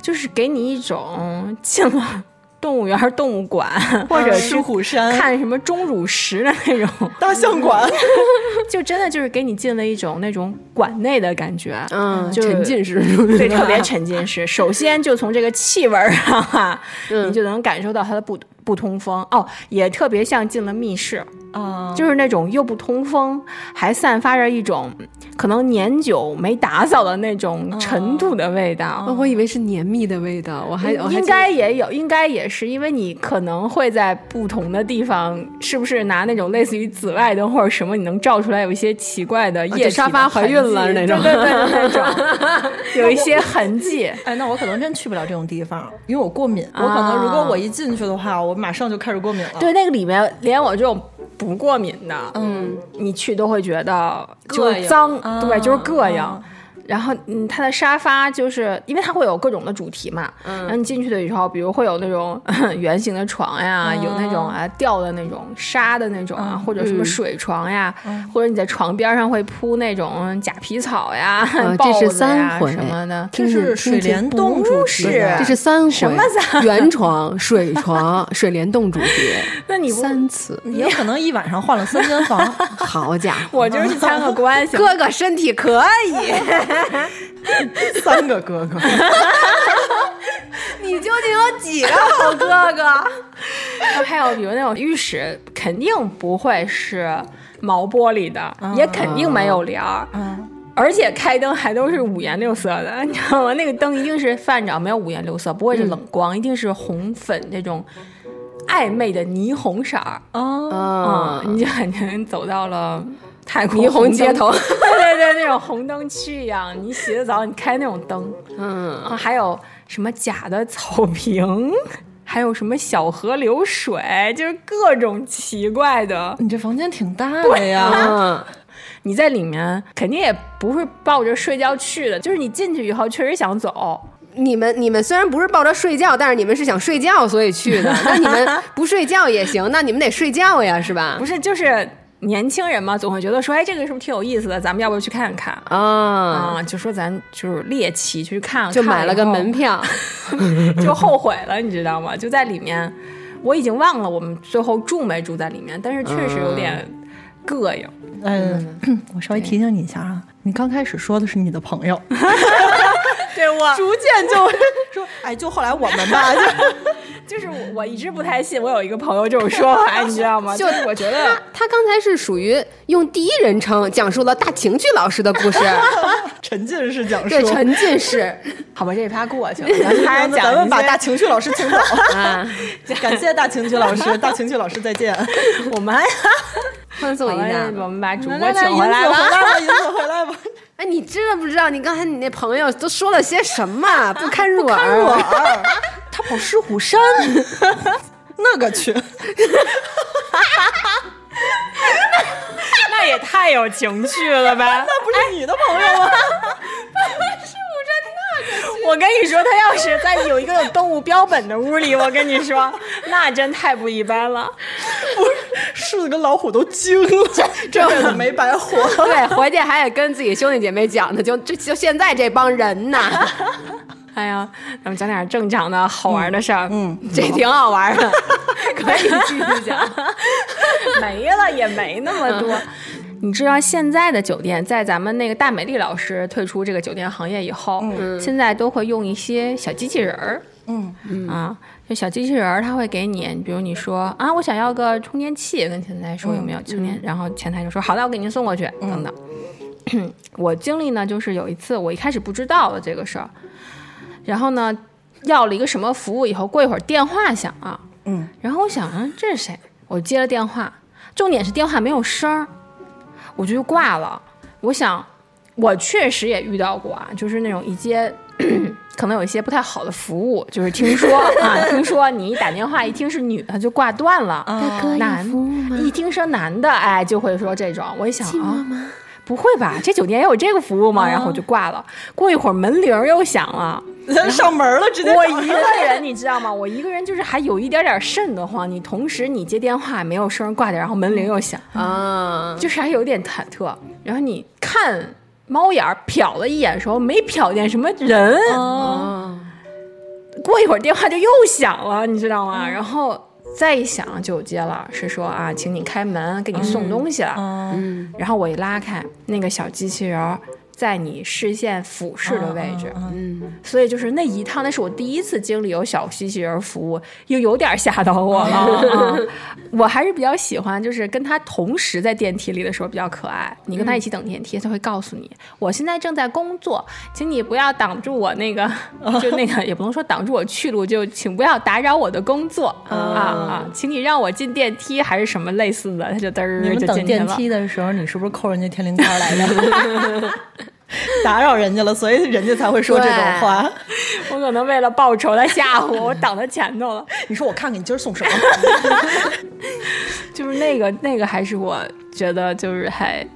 就是给你一种进了动物园、动物馆，或者狮去虎山。看什么钟乳石的那种，大象馆，就真的就是给你进了一种那种馆内的感觉。嗯，就沉浸式，对，特别沉浸式。首先就从这个气味儿上你就能感受到它的不不通风。哦，也特别像进了密室，啊，就是那种又不通风，还散发着一种可能年久没打扫的那种尘土的味道。哦我以为是黏密的味道，我还应该也有，应该也是，因为你可能会在不同的地方，是不是拿那种类似于紫外灯或者什么，你能照出来有一些奇怪的沙发怀孕了那种对对对，那种有一些痕迹。哎，那我可能真去不了这种地方，因为我过敏。我可能如果我一进去的话，我马上就开始过敏了。对，那个里面连我这种不过敏的，嗯，你去都会觉得就是脏，啊。对，就是膈应。啊然后，嗯，它的沙发就是因为它会有各种的主题嘛，嗯。然后你进去的时候，比如会有那种 圆形的床呀，有那种啊吊的那种沙的那种啊，或者什么水床呀，或者你在床边上会铺那种假皮草呀、啊豹 这是子呀三回什么的。这是水帘洞主题是，这是三回，什么 三圆床、水床、水帘洞主题，那你不，三次，也有可能一晚上换了三间房。好家伙！我就是去参个关系哥哥身体可以，三个哥哥，你究竟有几个好哥哥？还有比如那种浴室，肯定不会是毛玻璃的，也肯定没有帘儿。嗯，而且开灯还都是五颜六色的，你知道吗？那个灯一定是泛着，没有五颜六色，不会是冷光，一定是红粉这种暧昧的霓虹色儿。哦，啊嗯，你就感觉走到了泰国霓虹街头 对对对，那种红灯区一样。你洗的澡，你开那种灯，嗯，啊，还有什么假的草坪，还有什么小河流水，就是各种奇怪的。你这房间挺大的呀。嗯，你在里面肯定也不是抱着睡觉去的，就是你进去以后确实想走。你们你们虽然不是抱着睡觉，但是你们是想睡觉所以去的。那你们不睡觉也行，那你们得睡觉呀，是吧 不？是，就是年轻人嘛，总会觉得说，哎，这个是不是挺有意思的？咱们要不要去看看？啊，啊，就说咱就是猎奇去看，就买了个门票，票。就后悔了，你知道吗？就在里面，我已经忘了我们最后住没住在里面，但是确实有点膈应。嗯，我稍微提醒你一下啊，你刚开始说的是你的朋友，对我逐渐就说，哎，就后来我们吧，就就是我，我一直不太信我有一个朋友这种说法，你知道吗？就是我觉得他他刚才是属于用第一人称讲述了大情绪老师的故事，沉浸式讲述。对，沉浸式 好吧，这一趴过去了，咱们还是讲咱们把大情绪老师请走，啊，感谢大情绪老师，大情绪老师再见。我们还欢送一下。我们把主播请银子回回来吧。来吧，银子回来吧，哎，你知道不知道？你刚才你那朋友都说了些什么？不堪入耳。看入耳。他跑狮虎山，那个去，那也太有情趣了吧！那不是你的朋友吗？我跟你说，他要是在有一个有动物标本的屋里，我跟你说，那真太不一般了。狮子跟老虎都惊了，这辈子没白活。对，回去还得跟自己兄弟姐妹讲呢，就这就现在这帮人呐，哎呀，咱们讲点正常的好玩的事儿。嗯，这挺好玩的，可以继续讲。没了也没那么多。你知道现在的酒店，在咱们那个大美丽老师退出这个酒店行业以后，现在都会用一些小机器人儿。嗯啊，这小机器人儿他会给你，比如你说啊，我想要个充电器，跟前台说有没有充电，然后前台就说好的，我给您送过去，等等。我经历呢，就是有一次我一开始不知道的这个事儿，然后呢要了一个什么服务以后，过一会儿电话响了，嗯，然后我想，啊，这是谁？我接了电话，重点是电话没有声儿，我就挂了。我想，我确实也遇到过啊，就是那种一接，可能有一些不太好的服务，就是听说啊，听说你一打电话一听是女的就挂断了，男？一听说男的，哎，就会说这种。我一想啊，不会吧，这酒店也有这个服务吗？然后我就挂了。过一会儿门铃又响了，上门了，直接我一个人，你知道吗？我一个人就是还有一点点瘆得慌。你同时你接电话没有声挂掉，然后门铃又响，啊，就是还有点忐忑。然后你看猫眼儿瞟了一眼的时候，没瞟见什么人。哦，过一会儿电话就又响了，你知道吗？然后再一响就接了，是说啊，请你开门，给你送东西了。嗯，然后我一拉开，那个小机器人儿在你视线俯视的位置，嗯，所以就是那一趟，那是我第一次经历有小机器人服务，又有点吓到我了。啊 我还是比较喜欢，就是跟他同时在电梯里的时候比较可爱。你跟他一起等电梯，他会告诉你，我现在正在工作，请你不要挡住我那个，就那个也不能说挡住我去路，就请不要打扰我的工作啊啊，请你让我进电梯还是什么类似的，他就嘚儿你们就进去等电。梯的时候，你是不是扣人家天灵盖来着？打扰人家了，所以人家才会说这种话。我可能为了报仇，他吓唬我，我挡他前头了。你说我看看你今儿送什么？就是那个那个，还是我觉得就是还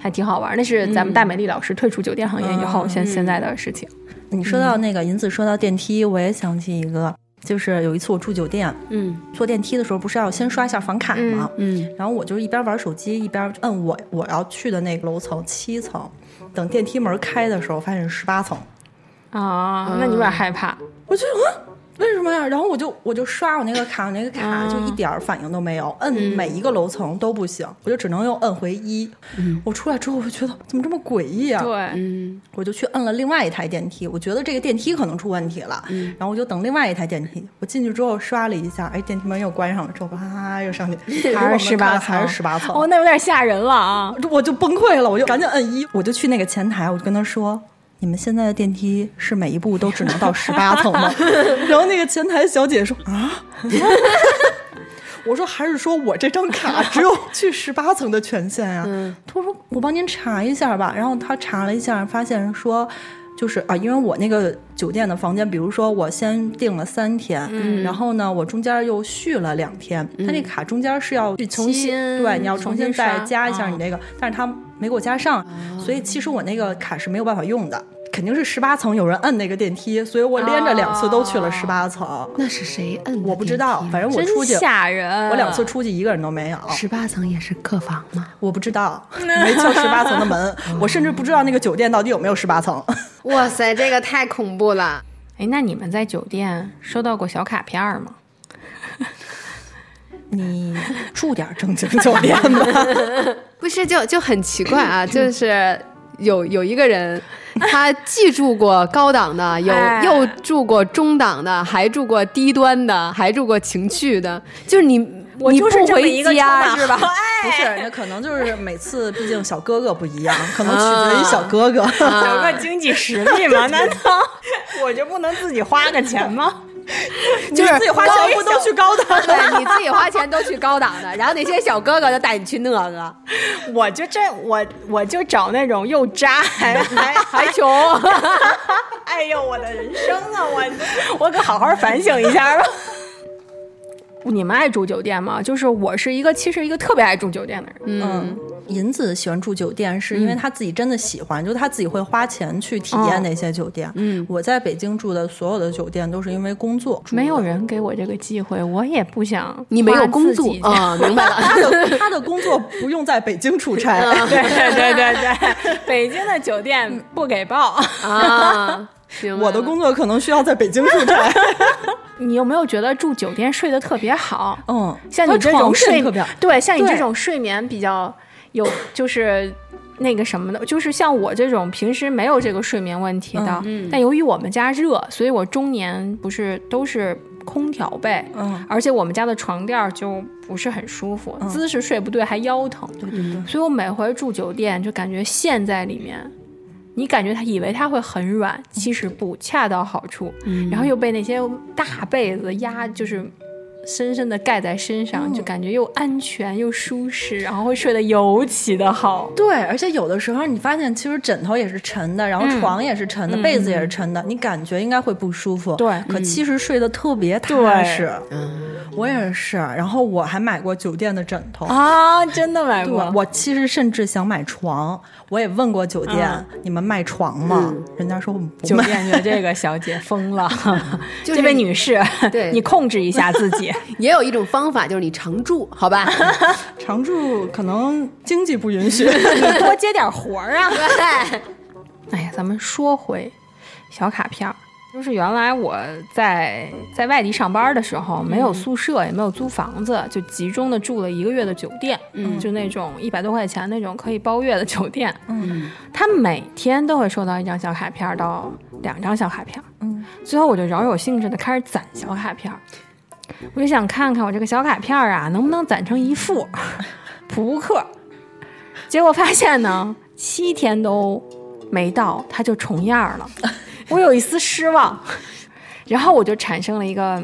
还挺好玩儿。那是咱们大美丽老师退出酒店行业以后，现、现在的事情。你说到那个银子，说到电梯，我也想起一个，就是有一次我住酒店，嗯坐电梯的时候不是要先刷一下房卡吗？嗯然后我就一边玩手机一边摁我我要去的那个楼层七层，等电梯门开的时候，发现是十八层，啊，那你有点害怕。我就嗯。为什么呀？然后我就我就刷我那个卡，我那个卡就一点反应都没有，摁每一个楼层都不行，我就只能用摁回一。我出来之后，我就觉得怎么这么诡异啊？对，嗯我就去摁了另外一台电梯，我觉得这个电梯可能出问题了，然后我就等另外一台电梯。我进去之后刷了一下，哎，电梯门又关上了，之后啪又上去，还是十八层，还是十八层。哦，那有点吓人了啊！我就崩溃了，我就赶紧摁一，我就去那个前台，我就跟他说。你们现在的电梯是每一步都只能到十八层吗？然后那个前台小姐说啊，我说还是说我这张卡只有去十八层的权限呀、他说我帮您查一下吧。然后他查了一下，发现说。就是啊，因为我那个酒店的房间，比如说我先订了三天，然后呢，我中间又续了两天，他那卡中间是要续期重新对，你要重新再加一下啊你那个，但是他没给我加上，所以其实我那个卡是没有办法用的。肯定是十八层有人摁那个电梯，所以我连着两次都去了十八层。那是谁摁的？我不知道，反正我出去，吓人！我两次出去一个人都没有。十八层也是客房吗？我不知道，没敲十八层的门，我甚至不知道那个酒店到底有没有十八层。哇塞，这个太恐怖了！哎，那你们在酒店收到过小卡片儿吗？你住点正经酒店吧。不是，就就很奇怪啊，就是有有一个人，他既住过高档的，有哎又住过中档的，还住过低端的，还住过情趣的，就是你你不就是这么回一个家是吧？不是，那可能就是每次，毕竟小哥哥不一样，可能取决于小哥哥。有个经济实力嘛？难道我就不能自己花个钱吗？就是自己花钱不都去高档？对，你自己花钱都去高档的，然后那些小哥哥就带你去那个，我就这我我就找那种又渣还还还穷。哎呦，我的人生啊，我我可好好反省一下吧。你们爱住酒店吗？就是我是一个，其实一个特别爱住酒店的人。嗯，银子喜欢住酒店，是因为他自己真的喜欢，就他自己会花钱去体验那些酒店。嗯，我在北京住的所有的酒店都是因为工作，没有人给我这个机会，我也不想。你没有工作啊、明白了。他的他的工作不用在北京出差。对对对对对，北京的酒店不给报。啊，我的工作可能需要在北京出差。你有没有觉得住酒店睡得特别好？嗯，像你这种睡睡特别对，像你这种睡眠比较有，就是那个什么的，就是像我这种平时没有这个睡眠问题的，嗯但由于我们家热，所以我中年不是都是空调被，嗯而且我们家的床垫儿就不是很舒服，姿势睡不对还腰疼，对对对，所以我每回住酒店就感觉陷在里面。你感觉他以为它会很软，其实不，恰到好处。然后又被那些大被子压，就是深深的盖在身上，就感觉又安全又舒适，然后会睡得尤其的好。对，而且有的时候你发现，其实枕头也是沉的，然后床也是沉的，被子也是沉的，你感觉应该会不舒服。对可其实睡得特别踏实。我也是，然后我还买过酒店的枕头。啊，真的买，过？我其实甚至想买床，我也问过酒店，你们卖床吗？人家说我们不卖。酒店的这个小姐疯了，就是这位女士，对你控制一下自己。也有一种方法，就是你常住，好吧？常住可能经济不允许。你 多接点活儿啊！对，哎呀，咱们说回小卡片儿，就是原来我在在外地上班的时候，没有宿舍，也没有租房子，就集中的住了一个月的酒店，嗯，就那种一百多块钱那种可以包月的酒店，嗯，他每天都会收到一张小卡片到两张小卡片儿，嗯，最后我就饶有兴致的开始攒小卡片儿，我就想看看我这个小卡片儿啊能不能攒成一副扑克，结果发现呢，七天都没到，它就重样儿了。我有一丝失望，然后我就产生了一个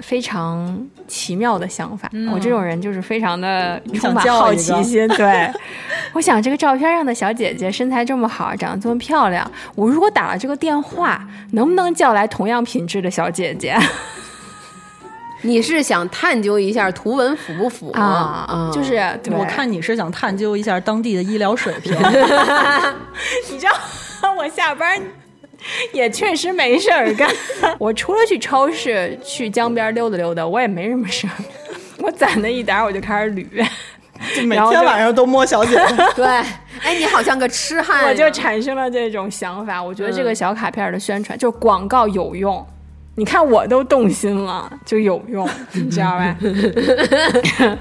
非常奇妙的想法。我这种人就是非常的充满好奇心。对，我想这个照片上的小姐姐身材这么好，长得这么漂亮，我如果打了这个电话，能不能叫来同样品质的小姐姐你是想探究一下图文符不符啊？就是我看你是想探究一下当地的医疗水平。你知道，我下班也确实没事儿干。我除了去超市、去江边溜达溜达，我也没什么事儿。我攒的一沓，我就开始捋，就每天晚上都摸小姐姐。对，哎，你好像个痴汉，我就产生了这种想法。我觉得这个小卡片的宣传，就是广告有用。你看我都动心了，就有用，你知道吧？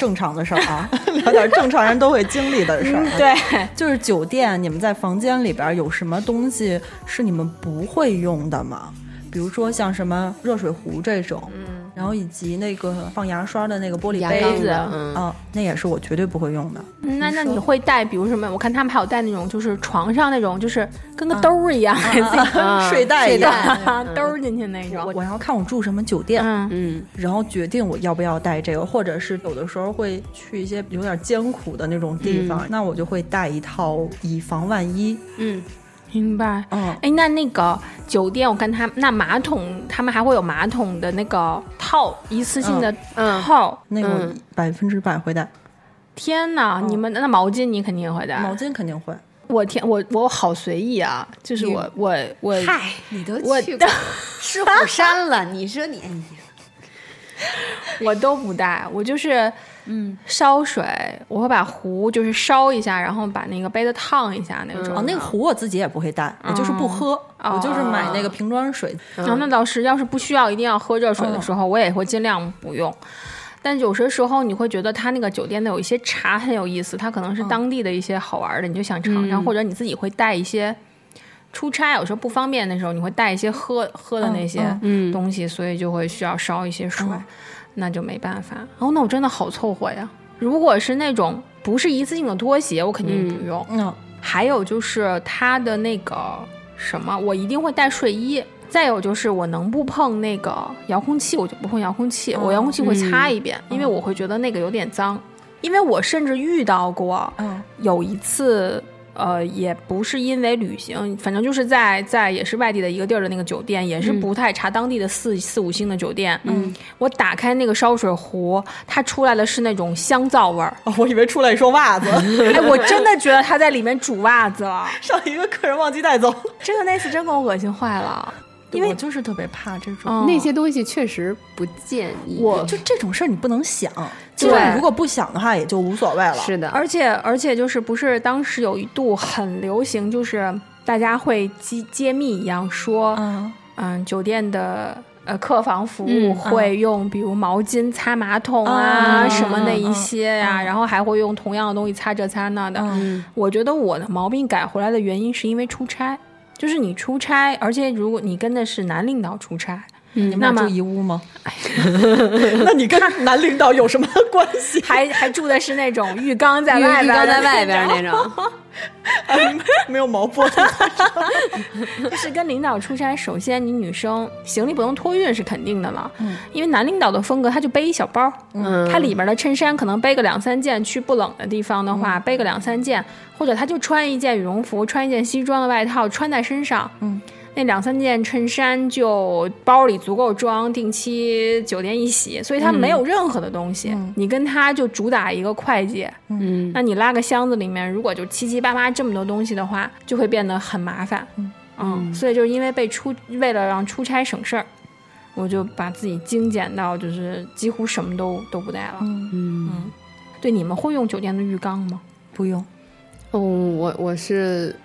正常的事儿啊，聊点正常人都会经历的事儿、啊。对，就是酒店，你们在房间里边有什么东西是你们不会用的吗？比如说像什么热水壶这种，嗯，然后以及那个放牙刷的那个玻璃杯子嗯啊，那也是我绝对不会用的。嗯那那你会带，比如什么？我看他们还有带那种，就是床上那种，就是跟个兜儿一样，给自己睡袋一样。兜儿进去那种。我我要看我住什么酒店，嗯，嗯，然后决定我要不要带这个，或者是有的时候会去一些有点艰苦的那种地方，那我就会带一套以防万一。明白。嗯，哎，那那个酒店，我看他那马桶，他们还会有马桶的那个套，一次性的嗯套。那个百分之百会带，天哪，你们那毛巾你肯定也会带。毛巾肯定会。我天，我我好随意啊，就是我我我嗨，你都我去过 狮虎山了，你说你，哎 我都不带，我就是嗯烧水，我会把壶就是烧一下，然后把那个杯子烫一下那种。哦，那个壶我自己也不会带，我就是不喝，哦。我就是买那个瓶装水。那倒是，要是不需要一定要喝热水的时候，我也会尽量不用。但有些时候你会觉得它那个酒店的有一些茶很有意思，它可能是当地的一些好玩的，你就想尝尝，或者你自己会带一些。出差有时候不方便的时候，你会带一些喝喝的那些东西，所以就会需要烧一些水，那就没办法。哦，那我真的好凑合呀。如果是那种不是一次性的拖鞋，我肯定不用。嗯，还有就是它的那个什么，我一定会带睡衣。再有就是我能不碰那个遥控器，我就不碰遥控器，我遥控器会擦一遍，因为我会觉得那个有点脏。因为我甚至遇到过，嗯有一次。呃，也不是因为旅行，反正就是在在也是外地的一个地儿的那个酒店，也是不太查当地的四四五星的酒店。嗯，我打开那个烧水壶，它出来的是那种香皂味儿。哦我以为出来一双袜子，哎，我真的觉得他在里面煮袜子了。上一个客人忘记带走。真的那次真给我恶心坏了。因为我就是特别怕这种。嗯那些东西确实不建议。我就这种事儿你不能想，就是你如果不想的话也就无所谓了。是的，而且而且就是不是当时有一度很流行，就是大家会揭揭秘一样说，嗯，嗯，酒店的呃客房服务嗯会用比如毛巾擦马桶啊、啊什么那一些呀、然后还会用同样的东西擦这擦那的。嗯我觉得我的毛病改回来的原因是因为出差，就是你出差，而且如果你跟的是男领导出差，你们俩住一屋吗？那你跟男领导有什么关系？还还住的是那种浴缸在外边浴缸在外边那种，没有毛玻璃。就是跟领导出差，首先你女生行李不能托运是肯定的了，因为男领导的风格他就背一小包，嗯他里边的衬衫可能背个两三件，去不冷的地方的话、背个两三件，或者他就穿一件羽绒服，穿一件西装的外套穿在身上，嗯。那两三件衬衫就包里足够装，定期酒店一洗，所以它没有任何的东西。你跟他就主打一个快捷，嗯，那你拉个箱子里面，如果就七七八八这么多东西的话，就会变得很麻烦。嗯所以就是因为被出，为了让出差省事儿，我就把自己精简到就是几乎什么都都不带了。嗯，对，你们会用酒店的浴缸吗？不用，哦，我我是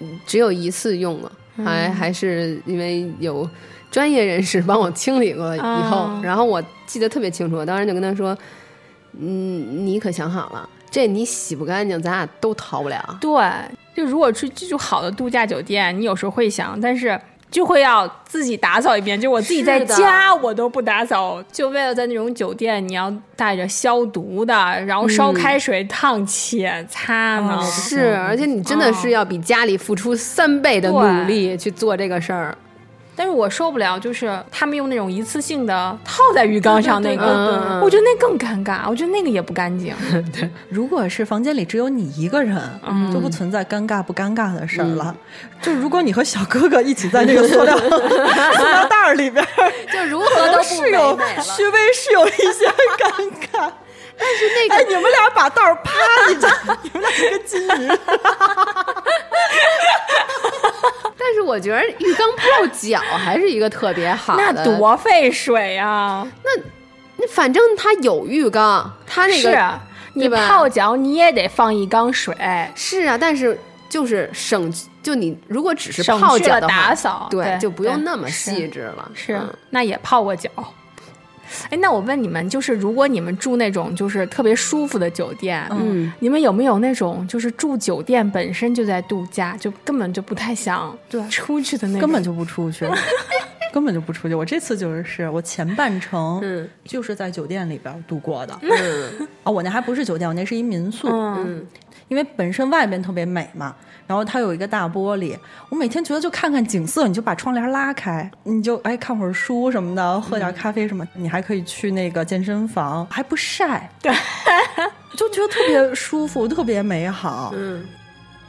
嗯只有一次用了，还还是因为有专业人士帮我清理过以后，啊然后我记得特别清楚，我当时就跟他说：“嗯，你可想好了，这你洗不干净，咱俩都逃不了。对，就如果去住好的度假酒店，你有时候会想，但是。就会要自己打扫一遍，就我自己在家我都不打扫，就为了在那种酒店，你要带着消毒的，然后烧开水烫且擦呢。啊是，而且你真的是要比家里付出三倍的努力去做这个事儿。但是我受不了，就是他们用那种一次性的套在浴缸上那个，对对对对对我觉得那更尴尬，我觉得那个也不干净。对如果是房间里只有你一个人，嗯就不存在尴尬不尴尬的事儿了。就如果你和小哥哥一起在那个塑料 塑料袋儿里边儿，就如何都不 是有美美了。稍微是有一些尴尬。但是那个，哎，你们俩把袋儿啪一张，你们俩一个金鱼。我觉得浴缸泡脚还是一个特别好的那，多费水啊！那那反正它有浴缸，它那个是啊你泡脚你也得放一缸水，是啊，但是就是省，就你如果只是泡脚的话打扫，对，就不用那么细致了。是嗯，那也泡过脚。哎，那我问你们，就是如果你们住那种就是特别舒服的酒店，嗯，你们有没有那种就是住酒店本身就在度假，就根本就不太想对 出去的那种？根本就不出去，根本就不出去。我这次就是我前半程嗯就是在酒店里边度过的。嗯啊，我那还不是酒店，我那是一民宿。嗯，因为本身外边特别美嘛，然后它有一个大玻璃，我每天觉得就看看景色，你就把窗帘拉开，你就哎看会儿书什么的，喝点咖啡什么，你还可以去那个健身房，还不晒，对，就觉得特别舒服，特别美好。嗯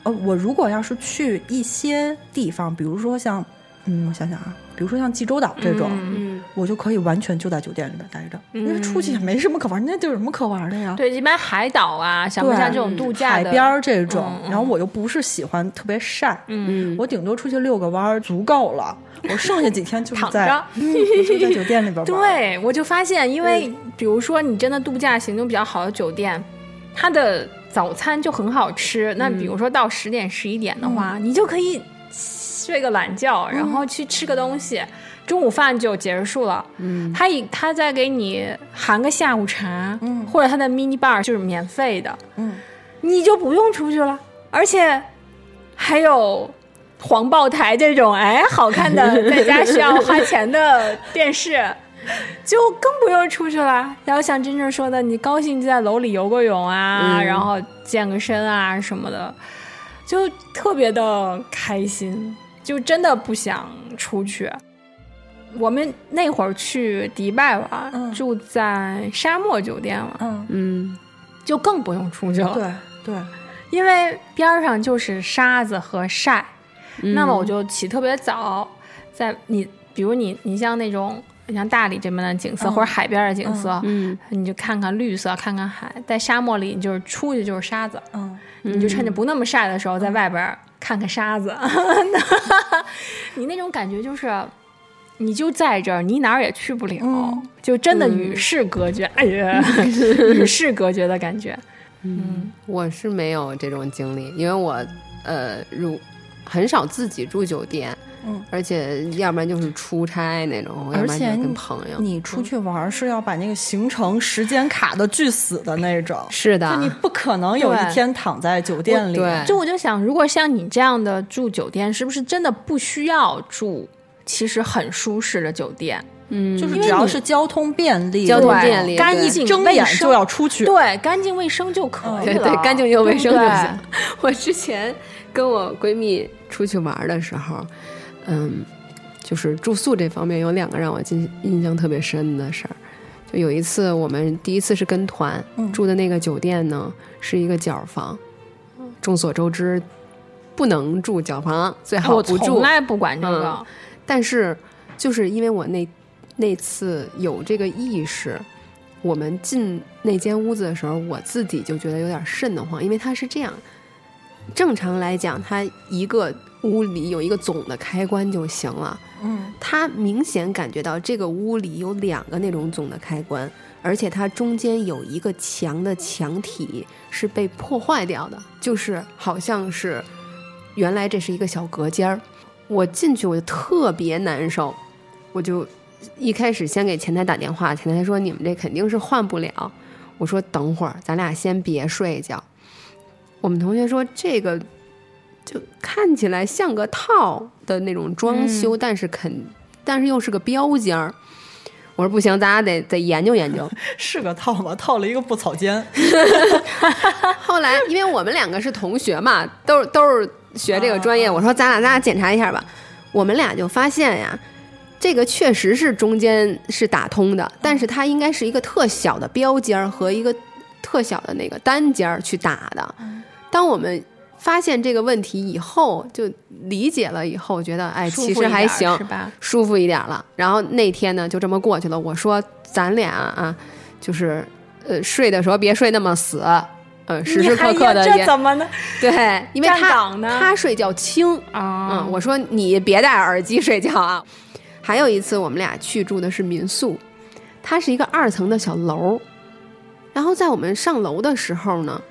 呃，我如果要是去一些地方，比如说像，嗯，我想想啊，比如说像济州岛这种，嗯我就可以完全就在酒店里边待着，因为出去也没什么可玩，那地儿有什么可玩的呀？对，一般海岛啊，像不对像这种度假海边儿这种，然后我又不是喜欢特别晒，嗯我顶多出去遛个弯儿足够了，我剩下几天就是在，躺着嗯，我就在酒店里边 玩。，对，我就发现，因为比如说你真的度假行动比较好的酒店，它的早餐就很好吃。那比如说到十点十一点的话，你就可以睡个懒觉，然后去吃个东西，中午饭就结束了。嗯。他以他再给你含个下午茶，嗯。或者他的 mini bar 就是免费的，嗯，你就不用出去了，而且还有黄报台这种哎好看的 在家需要花钱的电视，就更不用出去了。然后像真正说的，你高兴就在楼里游个泳啊，嗯。然后健个身啊什么的，就特别的开心，就真的不想出去。我们那会儿去迪拜玩，嗯住在沙漠酒店了，嗯，嗯就更不用出去了。对对，因为边儿上就是沙子和晒，嗯那么我就起特别早，在你比如你你像那种你像大理这边的景色、嗯或者海边的景色，嗯你就看看绿色，看看海。在沙漠里，你就是出去就是沙子，嗯，你就趁着不那么晒的时候，在外边儿看看沙子。你那种感觉就是你就在这儿，你哪儿也去不了，嗯就真的与世隔绝，哎呀，与世隔绝的感觉。嗯我是没有这种经历，因为我呃如很少自己住酒店，嗯，而且要不然就是出差那种，要而且你跟朋友。你出去玩儿是要把那个行程时间卡的巨死的那种，是的就，你不可能有一天躺在酒店里。对就我就想，如果像你这样的住酒店，是不是真的不需要住？其实很舒适的酒店，嗯，就是只要是交通便利，交通对便利干净睁眼卫生就要出去。对，干净卫生就可以了。对对，干净又卫生就对对行。我之前跟我闺蜜出去玩的时候，嗯，就是住宿这方面有两个让我印印象特别深的事儿。就有一次，我们第一次是跟团、嗯住的那个酒店呢，是一个角房。众所周知，不能住角房，最好不住。从来不管这个。嗯但是，就是因为我那那次有这个意识，我们进那间屋子的时候，我自己就觉得有点瘆得慌，因为它是这样。正常来讲，它一个屋里有一个总的开关就行了。嗯，他明显感觉到这个屋里有两个那种总的开关，而且它中间有一个墙的墙体是被破坏掉的，就是好像是原来这是一个小隔间儿。我进去我就特别难受，我就一开始先给前台打电话，前台说你们这肯定是换不了。我说等会儿咱俩先别睡觉。我们同学说这个就看起来像个套的那种装修，但是肯但是又是个标间儿。我说不行，咱俩得得研究研究。是个套吗，套了一个布草间。后来因为我们两个是同学嘛，都是都是学这个专业，我说咱俩咱俩检查一下吧。我们俩就发现呀，这个确实是中间是打通的，但是它应该是一个特小的标间儿和一个特小的那个单间儿去打的。当我们发现这个问题以后，就理解了以后，觉得哎，其实还行，是吧？舒服一点了。然后那天呢，就这么过去了。我说咱俩啊，就是呃睡的时候别睡那么死，呃，时时刻刻的也这怎么呢？对，因为他他睡觉轻，啊嗯，我说你别戴耳机睡觉啊。还有一次，我们俩去住的是民宿，它是一个二层的小楼，然后在我们上楼的时候呢，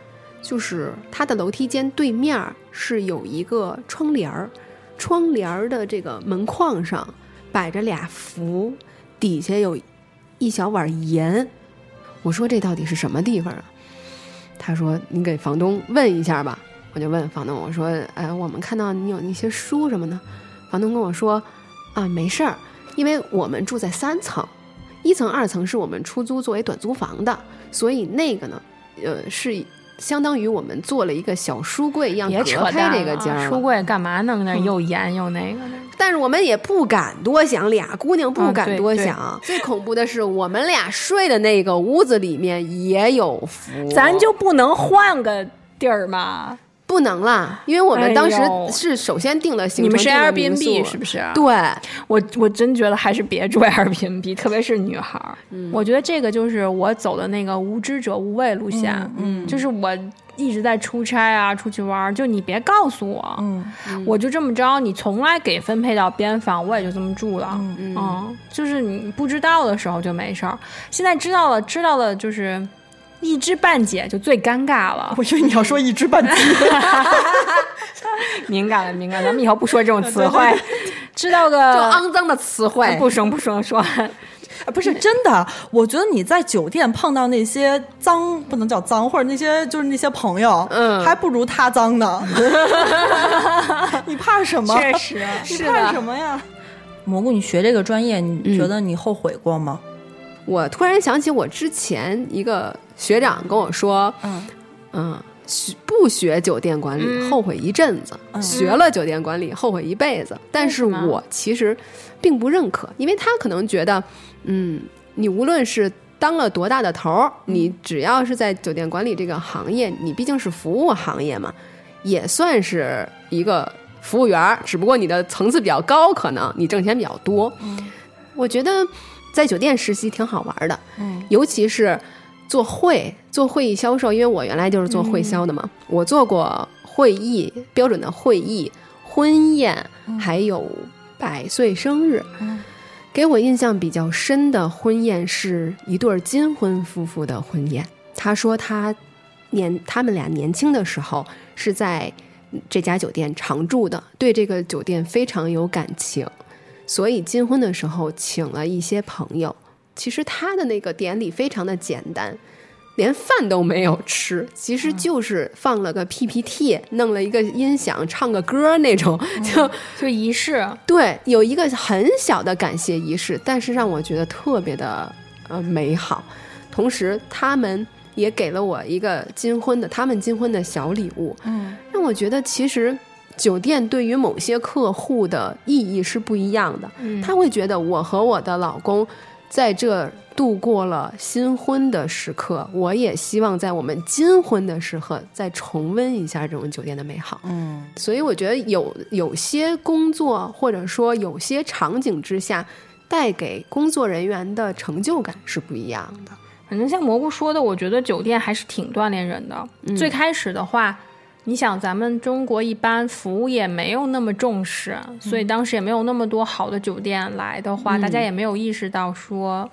就是它的楼梯间对面是有一个窗帘儿，窗帘儿的这个门框上摆着俩符，底下有一小碗盐。我说这到底是什么地方啊？他说你给房东问一下吧。我就问房东，我说，哎，我们看到你有那些书什么的。房东跟我说，啊，没事儿，因为我们住在三层，一层、二层是我们出租作为短租房的，所以那个呢，呃，是相当于我们做了一个小书柜一样别扯隔开这个间儿了书柜干嘛弄那又严又那个的？但是我们也不敢多想，俩姑娘不敢多想。最恐怖的是，我们俩睡的那个屋子里面也有符，咱就不能换个地儿吗？不能啦，因为我们当时是首先定了行程，你们是 Airbnb 是不是？对，我我真觉得还是别住 Airbnb，特别是女孩儿。嗯。我觉得这个就是我走的那个无知者无畏路线，嗯就是我一直在出差啊，出去玩儿，就你别告诉我，嗯我就这么着，你从来给分配到边房，我也就这么住了。嗯。嗯，就是你不知道的时候就没事儿，现在知道了，知道了就是一知半解，就最尴尬了。我以为你要说一知半解。敏感了，敏感了，咱们以后不说这种词 汇，知道个就肮脏的词汇。不说不说说，啊不是真的，我觉得你在酒店碰到那些脏，不能叫脏，或者那些就是那些朋友，嗯还不如他脏呢。你怕什么？确实你怕什么呀？蘑菇，你学这个专业，你觉得你后悔过吗？我突然想起我之前一个学长跟我说，嗯。嗯，学不学酒店管理、嗯。后悔一阵子，学了酒店管理后悔一辈子。但是我其实并不认可，因为他可能觉得，嗯，你无论是当了多大的头儿，你只要是在酒店管理这个行业，你毕竟是服务行业嘛，也算是一个服务员儿，只不过你的层次比较高，可能你挣钱比较多。我觉得在酒店实习挺好玩的，嗯。尤其是做会做会议销售，因为我原来就是做会销的嘛，我做过会议标准的会议、婚宴，还有百岁生日。给我印象比较深的婚宴是一对儿金婚夫妇的婚宴。他说他年他们俩年轻的时候是在这家酒店常住的，对这个酒店非常有感情，所以金婚的时候请了一些朋友。其实他的那个典礼非常的简单，连饭都没有吃，其实就是放了个 PPT，弄了一个音响，唱个歌那种，就就仪式，对，有一个很小的感谢仪式，但是让我觉得特别的呃美好。同时，他们也给了我一个金婚的他们金婚的小礼物，嗯，让我觉得其实酒店对于某些客户的意义是不一样的。嗯他会觉得我和我的老公在这度过了新婚的时刻，我也希望在我们金婚的时刻再重温一下这种酒店的美好。嗯，所以我觉得有有些工作或者说有些场景之下，带给工作人员的成就感是不一样的。反正像蘑菇说的，我觉得酒店还是挺锻炼人的。最开始的话，你想咱们中国一般服务业没有那么重视，所以当时也没有那么多好的酒店来的话，大家也没有意识到说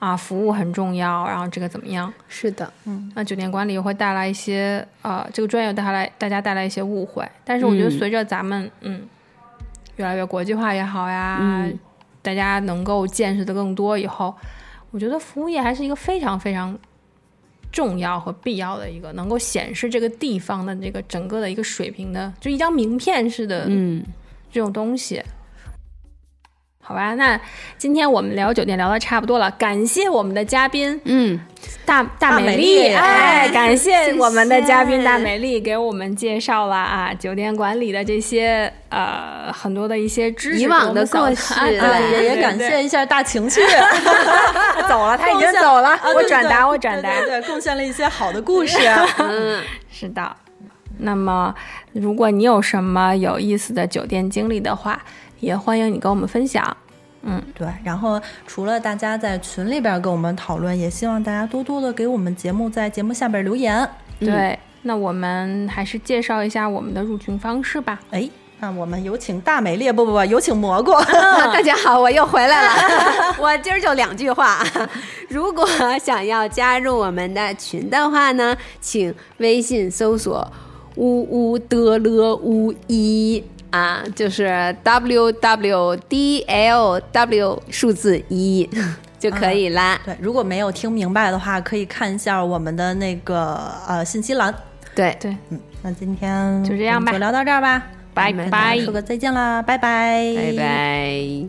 啊服务很重要，然后这个怎么样？是的，嗯。那酒店管理会带来一些呃这个专业带来大家带来一些误会。但是我觉得嗯。随着咱们嗯越来越国际化也好呀，嗯。大家能够见识的更多以后，我觉得服务业还是一个非常非常重要和必要的一个能够显示这个地方的这个整个的一个水平的，就一张名片似的嗯，这种东西。好吧，那今天我们聊酒店聊的差不多了，感谢我们的嘉宾，嗯，大大美美丽，丽哎，哎 感谢我们的嘉宾大美丽给我们介绍了啊酒店管理的这些呃很多的一些知识，以往的给我们故事扫啊，啊对也也感谢一下大情趣，他 走了，他已经走了，我转达，我转达，对，贡献了一些好的故事。嗯。是的。那么，如果你有什么有意思的酒店经历的话，也欢迎你跟我们分享。嗯对，然后除了大家在群里边跟我们讨论，也希望大家多多的给我们节目在节目下边留言。对，那我们还是介绍一下我们的入群方式吧。哎，那我们有请大美丽，不不不，有请蘑菇。大家好，我又回来了。我今儿就两句话，如果想要加入我们的群的话呢，请微信搜索“呜呜的了呜一”啊，就是 W W D L W 数字一就可以啦。对，如果没有听明白的话，可以看一下我们的那个呃信息栏。对，对，嗯，那今天就这样吧就聊到这儿吧，拜拜拜。说个再见啦，拜拜，拜拜。